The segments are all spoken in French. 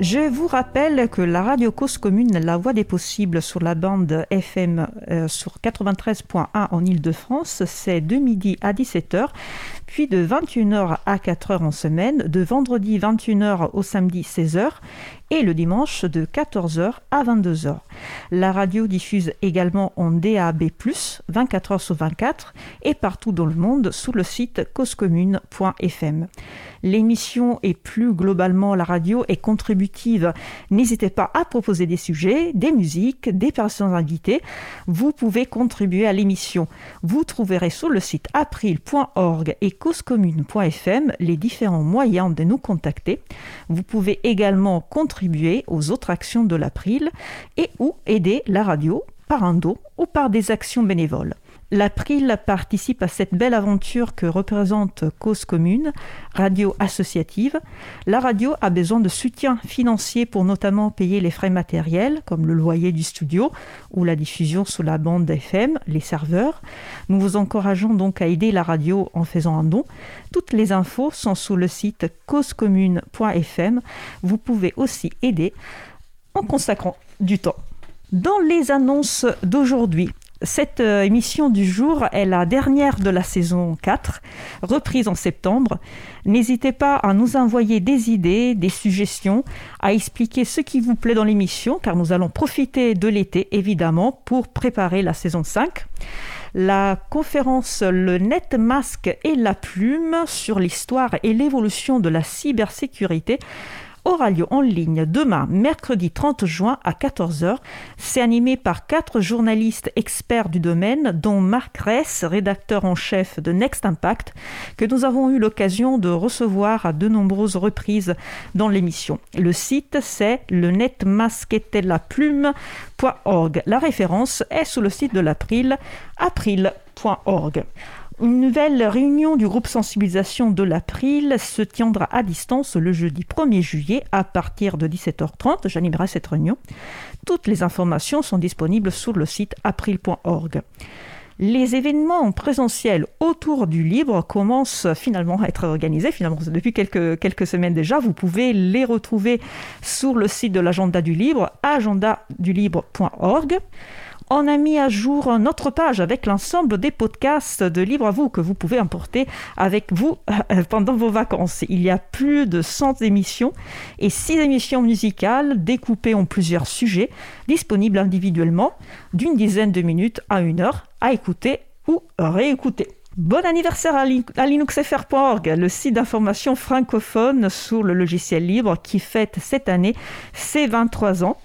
Je vous rappelle que la radio Cause Commune, la voix des possibles sur la bande FM euh, sur 93.1 en Ile-de-France, c'est de midi à 17h, puis de 21h à 4h en semaine, de vendredi 21h au samedi 16h et le dimanche de 14h à 22h. La radio diffuse également en DAB+, 24h sur 24 et partout dans le monde sous le site causecommune.fm. L'émission et plus globalement la radio est contributive. N'hésitez pas à proposer des sujets, des musiques, des personnes invitées. Vous pouvez contribuer à l'émission. Vous trouverez sur le site april.org et causecommune.fm les différents moyens de nous contacter. Vous pouvez également contribuer aux autres actions de l'April et ou aider la radio par un dos ou par des actions bénévoles. L'April participe à cette belle aventure que représente Cause Commune, radio associative. La radio a besoin de soutien financier pour notamment payer les frais matériels, comme le loyer du studio ou la diffusion sous la bande FM, les serveurs. Nous vous encourageons donc à aider la radio en faisant un don. Toutes les infos sont sur le site causecommune.fm. Vous pouvez aussi aider en consacrant du temps. Dans les annonces d'aujourd'hui, cette euh, émission du jour est la dernière de la saison 4, reprise en septembre. N'hésitez pas à nous envoyer des idées, des suggestions, à expliquer ce qui vous plaît dans l'émission, car nous allons profiter de l'été, évidemment, pour préparer la saison 5. La conférence Le net masque et la plume sur l'histoire et l'évolution de la cybersécurité aura lieu en ligne demain, mercredi 30 juin à 14h. C'est animé par quatre journalistes experts du domaine, dont Marc Ress, rédacteur en chef de Next Impact, que nous avons eu l'occasion de recevoir à de nombreuses reprises dans l'émission. Le site, c'est le netmasquetelaplume.org. La référence est sous le site de l'April, april.org. Une nouvelle réunion du groupe sensibilisation de l'April se tiendra à distance le jeudi 1er juillet à partir de 17h30. J'animerai cette réunion. Toutes les informations sont disponibles sur le site april.org. Les événements en présentiel autour du livre commencent finalement à être organisés, finalement depuis quelques, quelques semaines déjà. Vous pouvez les retrouver sur le site de l'agenda du livre, agendadulibre.org on a mis à jour notre page avec l'ensemble des podcasts de Libre à vous que vous pouvez emporter avec vous euh, pendant vos vacances. Il y a plus de 100 émissions et 6 émissions musicales découpées en plusieurs sujets, disponibles individuellement d'une dizaine de minutes à une heure à écouter ou réécouter. Bon anniversaire à linuxfr.org, le site d'information francophone sur le logiciel libre qui fête cette année ses 23 ans.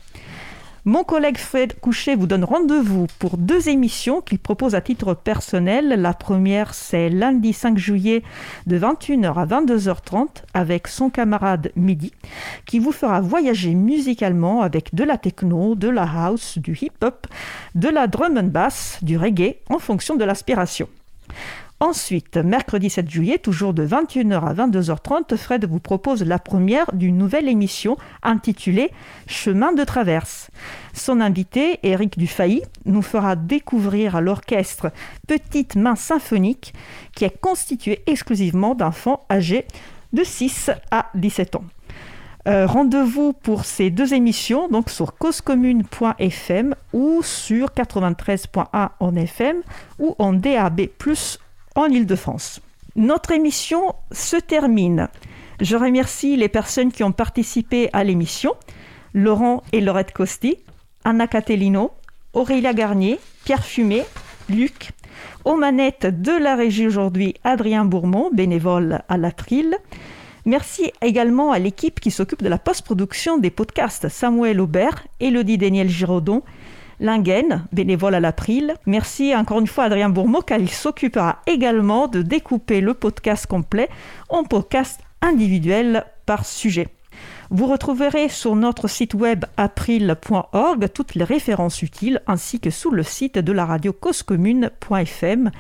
Mon collègue Fred Couchet vous donne rendez-vous pour deux émissions qu'il propose à titre personnel. La première, c'est lundi 5 juillet de 21h à 22h30 avec son camarade Midi, qui vous fera voyager musicalement avec de la techno, de la house, du hip-hop, de la drum and bass, du reggae en fonction de l'aspiration. Ensuite, mercredi 7 juillet, toujours de 21h à 22h30, Fred vous propose la première d'une nouvelle émission intitulée Chemin de traverse. Son invité, Eric Dufay, nous fera découvrir l'orchestre Petite Main Symphonique qui est constitué exclusivement d'enfants âgés de 6 à 17 ans. Euh, rendez-vous pour ces deux émissions donc sur causecommune.fm ou sur 93.1 en FM ou en DAB+ en Ile-de-France. Notre émission se termine. Je remercie les personnes qui ont participé à l'émission. Laurent et Laurette Costi, Anna Catellino, Aurélia Garnier, Pierre Fumet, Luc. Aux manettes de la régie aujourd'hui, Adrien Bourmont, bénévole à l'April. Merci également à l'équipe qui s'occupe de la post-production des podcasts, Samuel Aubert, Elodie Daniel Giraudon, Lingen, bénévole à l'April. Merci encore une fois à Adrien Bourmeau car il s'occupera également de découper le podcast complet en podcast individuel par sujet. Vous retrouverez sur notre site web april.org toutes les références utiles ainsi que sur le site de la radio causecommune.fm.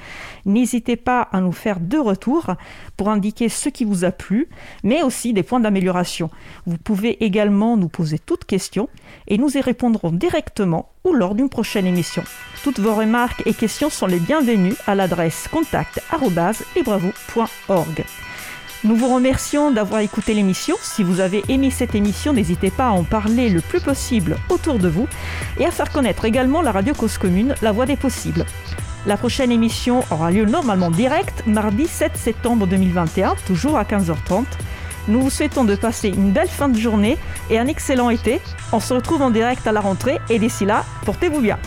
N'hésitez pas à nous faire deux retours pour indiquer ce qui vous a plu, mais aussi des points d'amélioration. Vous pouvez également nous poser toutes questions et nous y répondrons directement ou lors d'une prochaine émission. Toutes vos remarques et questions sont les bienvenues à l'adresse contact.librevou.org. Nous vous remercions d'avoir écouté l'émission. Si vous avez aimé cette émission, n'hésitez pas à en parler le plus possible autour de vous et à faire connaître également la radio Cause Commune, la voix des possibles. La prochaine émission aura lieu normalement direct, mardi 7 septembre 2021, toujours à 15h30. Nous vous souhaitons de passer une belle fin de journée et un excellent été. On se retrouve en direct à la rentrée et d'ici là, portez-vous bien.